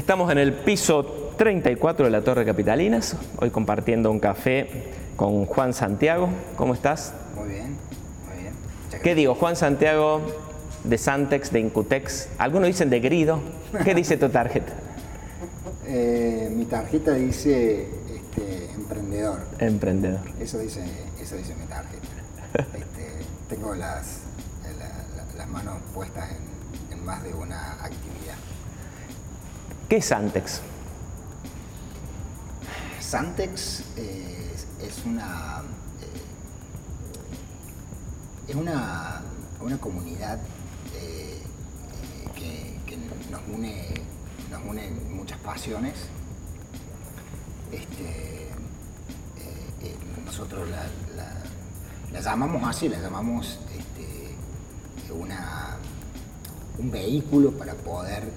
Estamos en el piso 34 de la Torre Capitalinas, hoy compartiendo un café con Juan Santiago. ¿Cómo estás? Muy bien, muy bien. ¿Qué digo? Juan Santiago de Santex, de Incutex. Algunos dicen de Grido. ¿Qué dice tu tarjeta? Eh, mi tarjeta dice este, emprendedor. Emprendedor. Eso dice, eso dice mi tarjeta. Este, tengo las, la- la- las manos puestas en, en más de una actividad. ¿Qué es Santex? Santex es, es una eh, es una, una comunidad eh, eh, que, nos une nos une muchas pasiones. Este, eh, eh, nosotros la llamamos así, la llamamos este, una, un vehículo para poder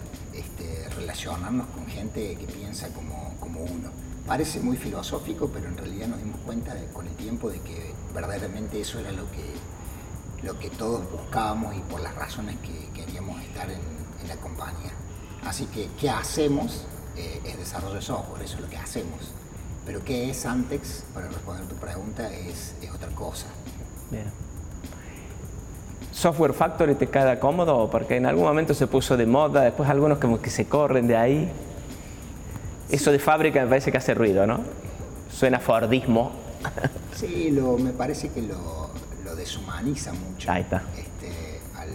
este, relacionarnos con gente que piensa como, como uno. Parece muy filosófico, pero en realidad nos dimos cuenta de- con el tiempo de que verdaderamente eso era lo que, lo que todos buscábamos y por las razones que queríamos estar en, en la compañía. Así que, ¿qué hacemos? Eh, es desarrollo de software, eso es lo que hacemos. Pero ¿qué es Antex? Para responder tu pregunta, es, es otra cosa. Bien. ¿Software Factory te queda cómodo? Porque en algún momento se puso de moda, después algunos como que se corren de ahí. Eso de fábrica me parece que hace ruido, ¿no? Suena Fordismo. Sí, lo, me parece que lo, lo deshumaniza mucho. Ahí está. Este, al,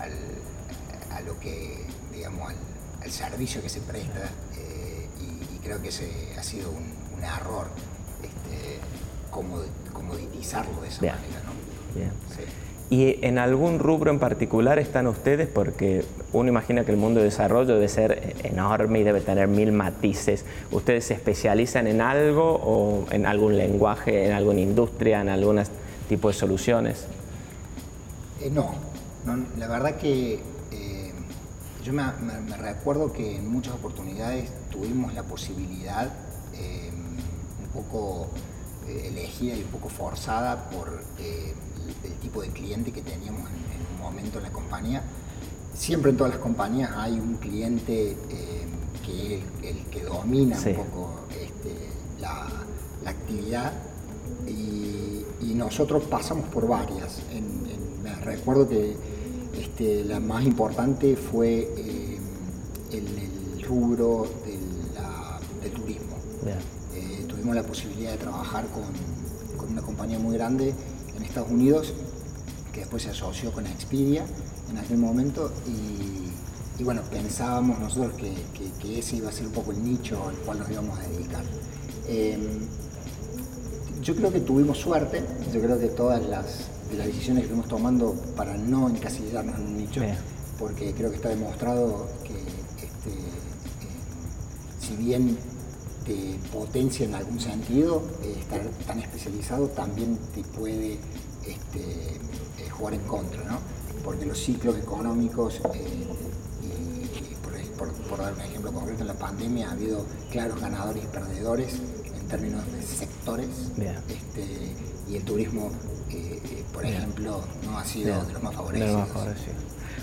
al- a lo que, digamos, al, al servicio que se presta eh, y, y creo que ese ha sido un, un error este, comod- comoditizarlo de esa Bien. manera, ¿no? Bien. Sí. ¿Y en algún rubro en particular están ustedes? Porque uno imagina que el mundo de desarrollo debe ser enorme y debe tener mil matices. ¿Ustedes se especializan en algo o en algún lenguaje, en alguna industria, en algún tipo de soluciones? Eh, no, la verdad que eh, yo me, recuerdo que en muchas oportunidades tuvimos la posibilidad, eh, un poco elegida y un poco forzada por el, el tipo de cliente que teníamos en, en un momento en la compañía. Siempre en todas las compañías hay un cliente eh, que es el, el que domina Sí. un poco este, la, la actividad y, y nosotros pasamos por varias. En- en- me recuerdo que este, la más importante fue eh, el, rubro del, la- del turismo. Eh, tuvimos la posibilidad de trabajar con, con una compañía muy grande en Estados Unidos que después se asoció con Expedia en aquel momento y, y bueno, pensábamos nosotros que, que- que ese iba a ser un poco el nicho al cual nos íbamos a dedicar. Eh, yo creo que tuvimos suerte, yo creo que todas las, de las decisiones que fuimos tomando para no encasillarnos en un nicho, Bien. porque creo que está demostrado que este, eh, si bien te potencia en algún sentido, eh, estar tan especializado también te puede este, eh, jugar en contra, ¿no? Porque los ciclos económicos, eh, y, por, por- por dar un ejemplo concreto, en la pandemia ha habido claros ganadores y perdedores en términos de sectores, este, y el turismo, por Bien. ejemplo, no ha sido Bien. de los más De favorecidos. los más favorecidos.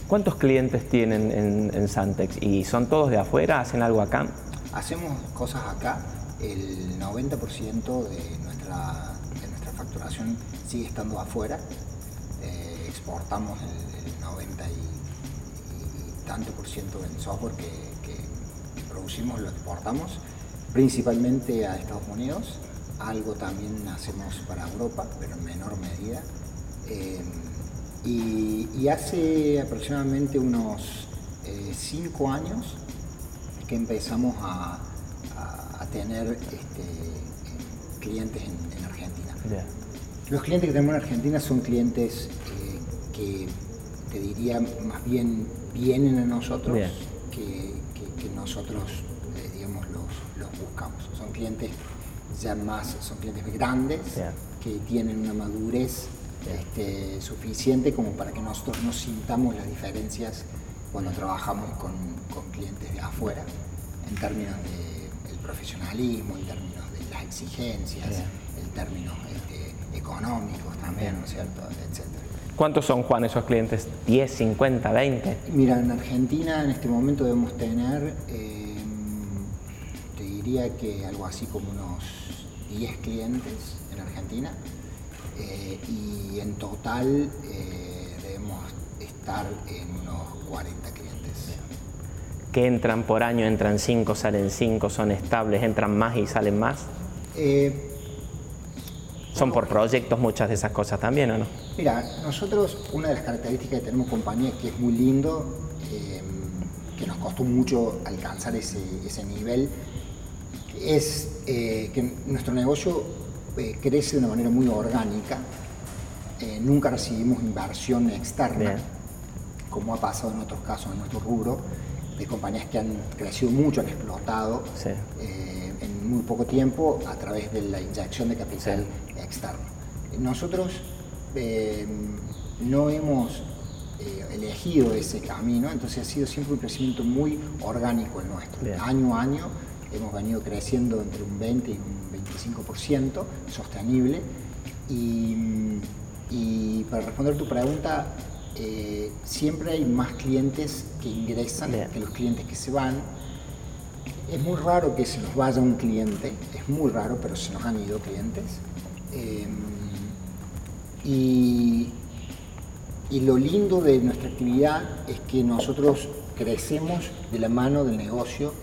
¿Cuántos clientes tienen en, en Santex? ¿Y son todos de afuera? ¿Hacen algo acá? Hacemos cosas acá, el 90% de nuestra, de nuestra facturación sigue estando afuera, Eh, exportamos el, el 90 y, tanto por ciento del software que, producimos, lo exportamos, principalmente a Estados Unidos, algo también hacemos para Europa, pero en menor medida. Eh, y, hace aproximadamente unos 5 años que empezamos a, a- a tener este, clientes en, en Argentina. Los clientes que tenemos en Argentina son clientes eh, que te diría más bien vienen a nosotros que, que- que nosotros eh, digamos los, los buscamos. Son clientes ya más, son clientes grandes que tienen una madurez este, suficiente como para que nosotros no sintamos las diferencias cuando trabajamos con, con clientes de afuera en términos del profesionalismo, en términos de las exigencias, Bien. en términos este, económicos también, ¿no es cierto? Etcétera. ¿Cuántos son, Juan, esos clientes? ¿10, 50, 20? Mira, en Argentina en este momento debemos tener, eh, te diría que algo así como unos 10 clientes en Argentina eh, y en total eh, estar en unos 40 clientes. ¿Qué entran por año? ¿Entran 5, salen 5, son estables, entran más y salen más? ¿Son por proyectos muchas de esas cosas también o no? Mira, nosotros una de las características que tenemos compañía que es muy lindo, que nos costó mucho alcanzar ese, ese nivel, es que nuestro negocio eh, crece de una manera muy orgánica. Eh, nunca recibimos inversión externa, como ha pasado en otros casos en nuestro rubro, de compañías que han crecido mucho, han explotado eh, en muy poco tiempo a través de la inyección de capital externo. Nosotros no hemos elegido ese camino, entonces ha sido siempre un crecimiento muy orgánico el nuestro. Año a año hemos venido creciendo entre un 20 y un 25% sostenible. Y, para responder tu pregunta, eh, siempre hay más clientes que ingresan que los clientes que se van. Es muy raro que se nos vaya un cliente, es muy raro, pero se nos han ido clientes. Eh, y, y lo lindo de nuestra actividad es que nosotros crecemos de la mano del negocio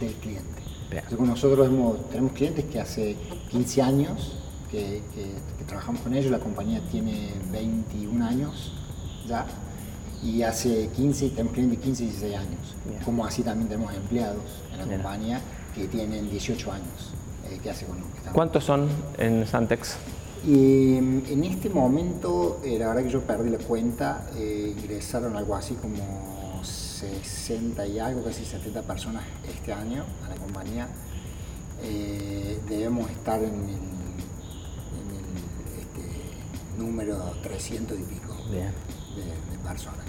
del cliente. Nosotros tenemos clientes que hace 15 años que, trabajamos con ellos, la compañía tiene 21 años ya, y hace 15, tenemos clientes de 15 y 16 años. Como así también tenemos empleados en la compañía que tienen 18 años. Eh, que hace con ¿Cuántos son en Santex? Y en este momento, eh, la verdad que yo perdí la cuenta, eh, ingresaron algo así como 60 y algo, casi 70 personas este año a la compañía. Eh, debemos estar en el, este, número 300 y pico De, personas.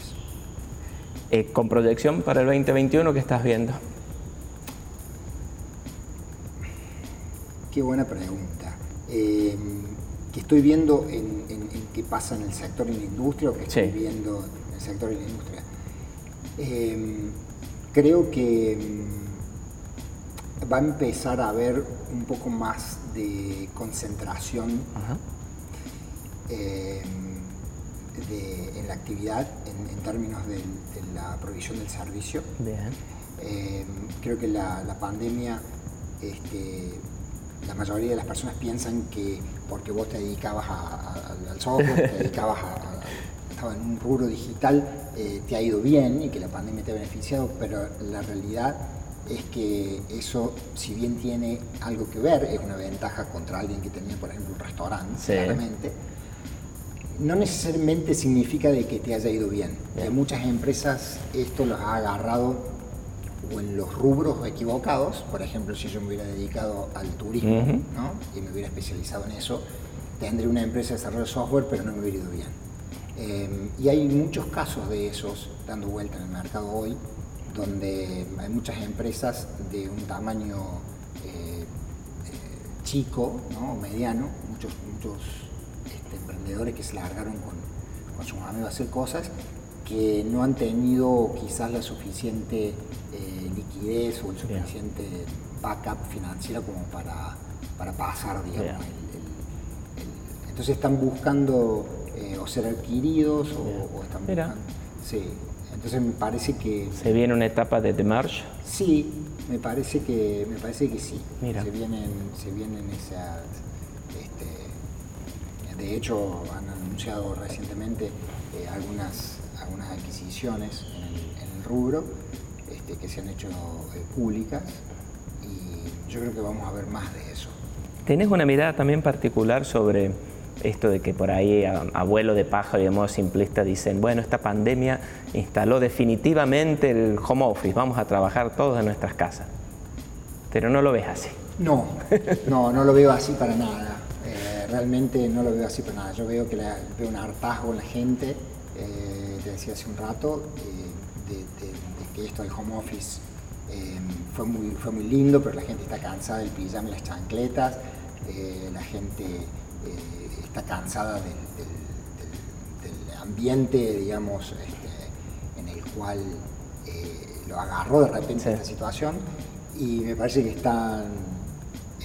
Eh, ¿Con proyección para el 2021 qué estás viendo? Qué buena pregunta. Eh, ¿Qué estoy viendo en, qué pasa en el sector y en la industria o qué estoy viendo en el sector y la industria? Em, creo que em, va a empezar a haber un poco más de concentración em, en la actividad en, términos de, la provisión del servicio. creo que la, pandemia, este, la mayoría de las personas piensan que porque vos te dedicabas al software, te dedicabas a estaba en un rubro digital eh, te ha ido bien y que la pandemia te ha beneficiado, pero la realidad es que eso, si bien tiene algo que ver, es una ventaja contra alguien que tenía, por ejemplo, un restaurante, claramente, no necesariamente significa de que te haya ido bien. Hay muchas empresas esto los ha agarrado o en los rubros equivocados, por ejemplo, si yo me hubiera dedicado al turismo y me hubiera especializado en eso, tendría una empresa de desarrollo de software, pero no me hubiera ido bien. Em, y hay muchos casos de esos dando vuelta en el mercado hoy, donde hay muchas empresas de un tamaño eh, eh, chico, ¿no? mediano, muchos, muchos este, emprendedores que se largaron con, con sus amigos a hacer cosas que no han tenido quizás la suficiente eh, liquidez o el suficiente backup financiero como para, para pasar, digamos. entonces están buscando eh, o ser adquiridos o, están buscando. Sí, entonces me parece que... ¿Se viene una etapa de demerge? Sí, me parece que, me parece que sí. Mira. Se vienen, se vienen esas... De hecho, han anunciado recientemente eh, algunas, algunas adquisiciones en el, rubro este, que se han hecho eh, públicas y yo creo que vamos a ver más de eso. ¿Tenés una mirada también particular sobre esto de que por ahí abuelo de pájaro y de modo simplista dicen, bueno, esta pandemia instaló definitivamente el home office, vamos a trabajar todos en nuestras casas. Pero no lo ves así. No, no, no lo veo así para nada. Eh, realmente no lo veo así para nada. Yo veo que veo un hartazgo en la gente, eh, te decía hace un rato, eh, de, que esto del home office fue, muy, fue muy lindo, pero la gente está cansada del pijama y las chancletas, la gente está cansada del, ambiente, digamos, este, en el cual eh, lo agarró de repente esta situación y me parece que están,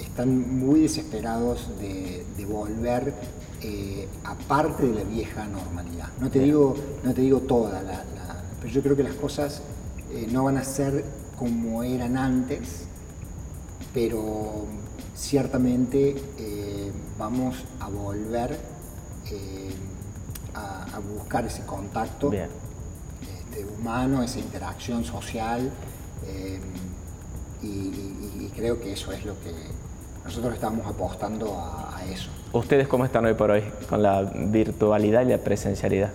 están muy desesperados de, volver eh, aparte de la vieja normalidad. No te digo, no te digo toda, la, pero yo creo que las cosas eh, no van a ser como eran antes, pero ciertamente vamos a volver a, buscar ese contacto este, humano, esa interacción social. Y, creo que eso es lo que nosotros estamos apostando a, eso. ¿Ustedes cómo están hoy por hoy con la virtualidad y la presencialidad?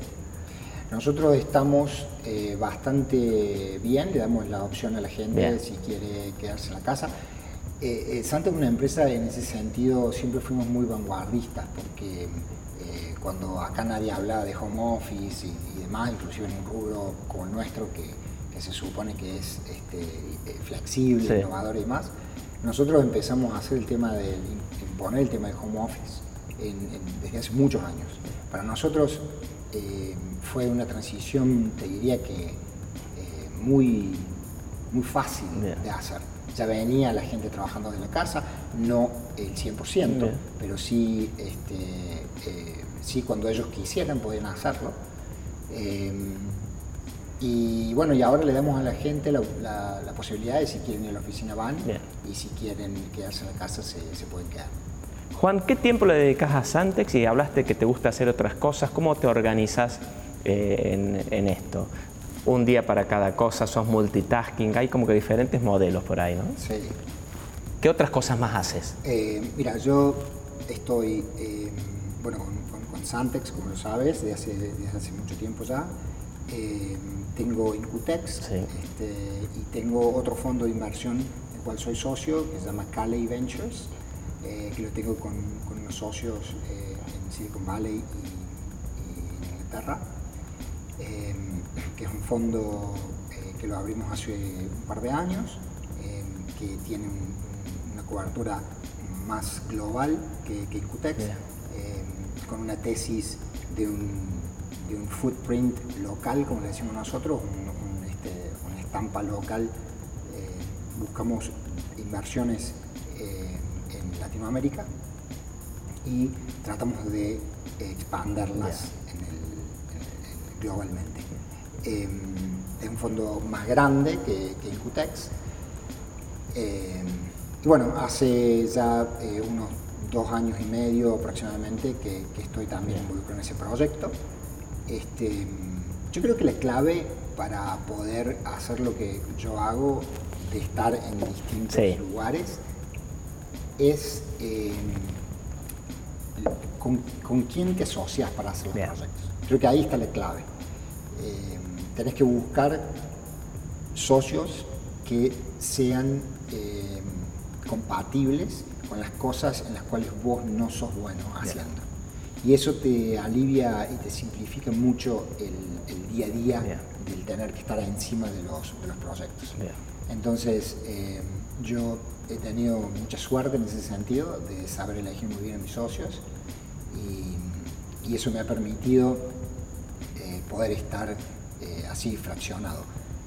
Nosotros estamos eh, bastante bien, le damos la opción a la gente si quiere quedarse en la casa. Eh, eh, Santa es una empresa en ese sentido, siempre fuimos muy vanguardistas porque eh, cuando acá nadie hablaba de home office y, y, demás, inclusive en un rubro como el nuestro que que se supone que es este, flexible, innovador y demás, nosotros empezamos a hacer el tema de imponer el tema del home office desde hace muchos años. Para nosotros eh, fue una transición, te diría que eh, muy, muy fácil de hacer. Ya venía la gente trabajando desde la casa, no el 100%, pero sí, este, sí cuando ellos quisieran podían hacerlo. Y bueno, y ahora le damos a la gente la, posibilidad de si quieren ir a la oficina van y si quieren quedarse en la casa se, pueden quedar. Juan, ¿qué tiempo le dedicas a Santex y hablaste que te gusta hacer otras cosas? ¿Cómo te organizas eh, en, esto? Un día para cada cosa, sos multitasking, hay como que diferentes modelos por ahí, ¿no? Sí. ¿Qué otras cosas más haces? Eh, mira, yo estoy, eh, bueno, con, Santex, como lo sabes, desde hace, desde hace mucho tiempo ya. Eh, tengo Incutex este, y tengo otro fondo de inversión cual soy socio que se llama Caley Ventures, eh, que lo tengo con, unos socios eh, en Silicon Valley y, en Inglaterra, que es un fondo que lo abrimos hace un par de años, que tiene una cobertura más global que, que Incutex, con una tesis de un de un footprint local, como le decimos nosotros, este, una estampa local. Eh, buscamos inversiones eh, en Latinoamérica y tratamos de expanderlas globalmente. Em, es un fondo más grande que, que Incutex. Em, y bueno, hace ya eh, unos dos años y medio aproximadamente que, que estoy también involucrado en ese proyecto. Este, yo creo que la clave para poder hacer lo que yo hago, de estar en distintos lugares, es eh, con, quién te asocias para hacer los proyectos. Creo que ahí está la clave. Eh, tenés que buscar socios que sean eh, compatibles con las cosas en las cuales vos no sos bueno haciendo y eso te alivia y te simplifica mucho el, día a día del tener que estar encima de los, de los proyectos. Entonces, eh, yo he tenido mucha suerte en ese sentido de saber elegir muy bien a mis socios y, eso me ha permitido eh, poder estar eh, así fraccionado.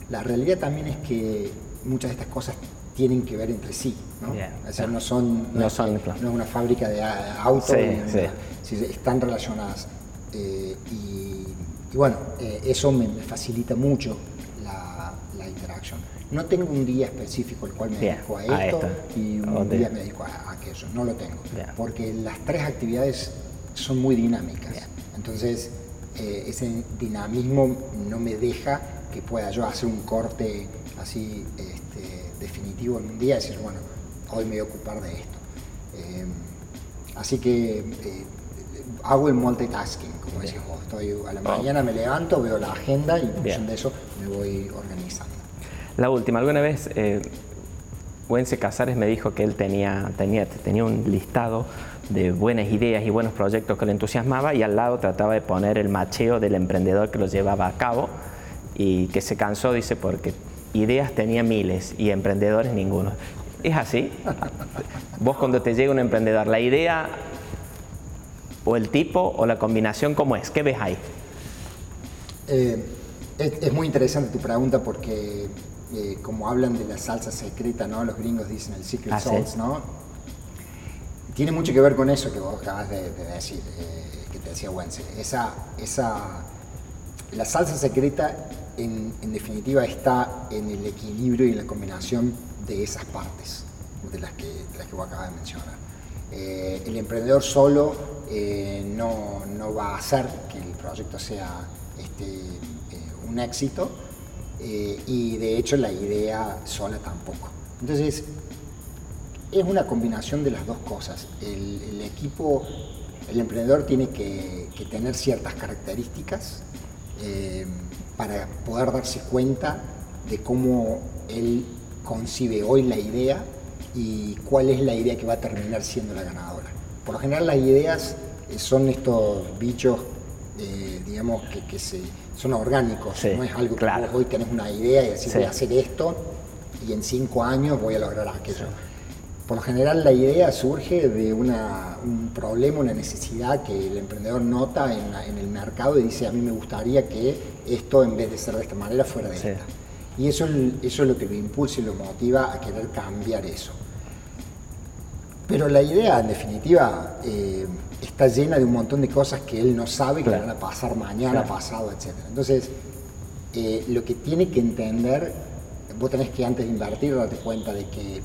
La realidad también es que muchas de estas cosas tienen que ver entre sí, ¿no? O sea, no son, no, es, una fábrica de autos, están relacionadas. Eh, y, bueno, eh, eso me, facilita mucho la, interacción. No tengo un día específico el cual me dedico a esto, y un día me dedico a, aquello, no lo tengo, porque las tres actividades son muy dinámicas. Entonces, eh, ese dinamismo no me deja que pueda yo hacer un corte así este, definitivo en un día decir, bueno, hoy me voy a ocupar de esto. Eh, así que eh, hago el multitasking, como decís vos. Estoy a la mañana me levanto, veo la agenda y en función de eso me voy organizando. La última, alguna vez eh, Wence Casares me dijo que él tenía, tenía, tenía un listado de buenas ideas y buenos proyectos que le entusiasmaba y al lado trataba de poner el macheo del emprendedor que lo llevaba a cabo y que se cansó, dice, porque ideas tenía miles y emprendedores ninguno. ¿Es así? Vos cuando te llega un emprendedor, la idea o el tipo o la combinación, ¿cómo es? ¿Qué ves ahí? Eh, es, muy interesante tu pregunta porque eh, como hablan de la salsa secreta, ¿no? Los gringos dicen el secret ah, sauce, ¿no? Tiene mucho que ver con eso que vos acabas de, decir, eh, que te decía Wenzel. Esa, esa, la salsa secreta en, definitiva está en el equilibrio y en la combinación de esas partes de las que, de las que acabas de mencionar. Eh, el emprendedor solo no, no, va a hacer que el proyecto sea este, un éxito, eh, y de hecho la idea sola tampoco. Entonces, es una combinación de las dos cosas. El, equipo, el emprendedor tiene que, tener ciertas características eh, para poder darse cuenta de cómo él concibe hoy la idea y cuál es la idea que va a terminar siendo la ganadora. Por lo general las ideas son estos bichos, eh, digamos, que se son orgánicos, no es algo que vos hoy tenés una idea y decís voy a hacer esto y en cinco años voy a lograr aquello. Por lo general la idea surge de un problema, una necesidad que el emprendedor nota en, el mercado y dice a mí me gustaría que esto en vez de ser de esta manera fuera de esta. Y eso, eso es lo que lo impulsa y lo motiva a querer cambiar eso. Pero la idea, en definitiva, eh, está llena de un montón de cosas que él no sabe que van a pasar mañana, pasado, etc. Entonces, eh, lo que tiene que entender, vos tenés que antes de invertir darte cuenta de que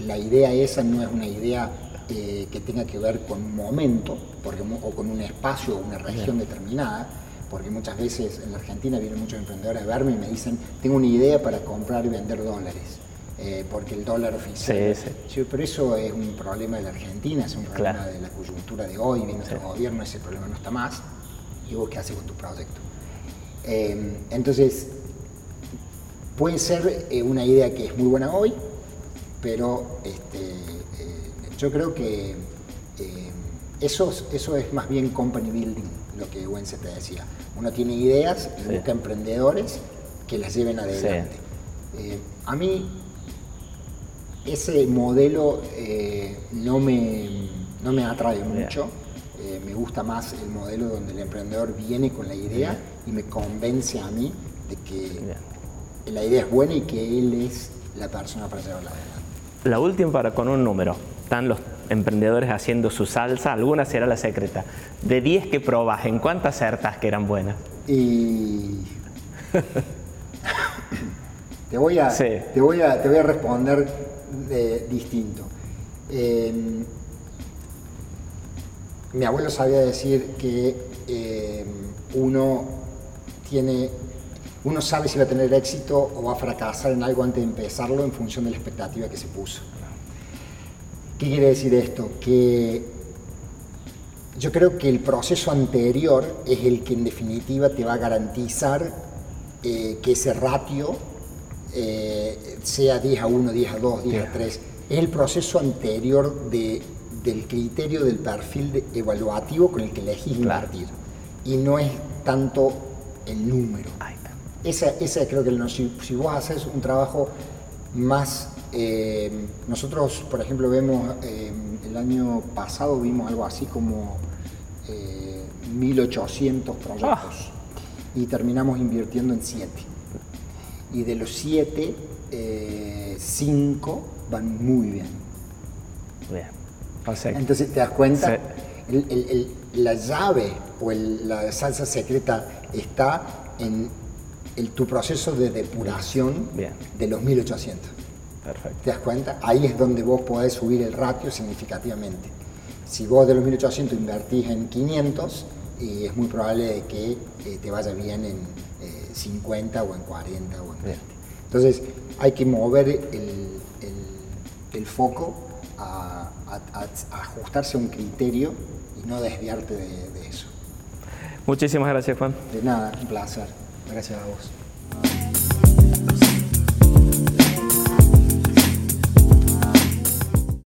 la idea esa no es una idea eh, que tenga que ver con un momento porque, o con un espacio o una región determinada, porque muchas veces en la Argentina vienen muchos emprendedores a verme y me dicen, tengo una idea para comprar y vender dólares. Eh, porque el dólar oficial. Sí, sí. pero eso es un problema de la Argentina, es un problema de la coyuntura de hoy, de nuestro gobierno, ese problema no está más. ¿Y vos qué haces con tu proyecto? Eh, entonces, puede ser una idea que es muy buena hoy, pero este, yo creo que eso, eso es más bien company building, lo que Wences te decía. Uno tiene ideas y busca emprendedores que las lleven adelante. a mí ese modelo eh, no, me, no me atrae mucho. Eh, me gusta más el modelo donde el emprendedor viene con la idea y me convence a mí de que la idea es buena y que él es la persona para llevarla adelante. La última para con un número. Están los emprendedores haciendo su salsa, alguna será la secreta. De 10 que probas, ¿en cuántas acertas que eran buenas? Y... te, voy a, te, voy a, te voy a responder distinto. Em, mi abuelo sabía decir que em, uno tiene, uno sabe si va a tener éxito o va a fracasar en algo antes de empezarlo en función de la expectativa que se puso. ¿Qué quiere decir esto? Que yo creo que el proceso anterior es el que en definitiva te va a garantizar eh, que ese ratio eh, sea 10 a 1, 10 a 2, 10 a 3. Es el proceso anterior de, del criterio del perfil evaluativo con el que elegís invertir. Y no es tanto el número. Esa, esa creo que si, vos haces un trabajo más... Eh, nosotros, por ejemplo, vemos, eh, el año pasado vimos algo así como 1800 proyectos ah. y terminamos invirtiendo en 7 y de los siete, eh, cinco van muy bien. Bien. Entonces te das cuenta, la llave o la salsa secreta está en tu proceso de depuración de los 1800. Perfecto. ¿Te das cuenta? Ahí es donde vos podés subir el ratio significativamente. Si vos de los 1800 invertís en 500, y es muy probable que eh, te vaya bien en 50 o en 40 o en 20. Entonces hay que mover el, foco a, ajustarse a un criterio y no desviarte de, de eso. Muchísimas gracias, Juan. De nada, un placer. Gracias a vos.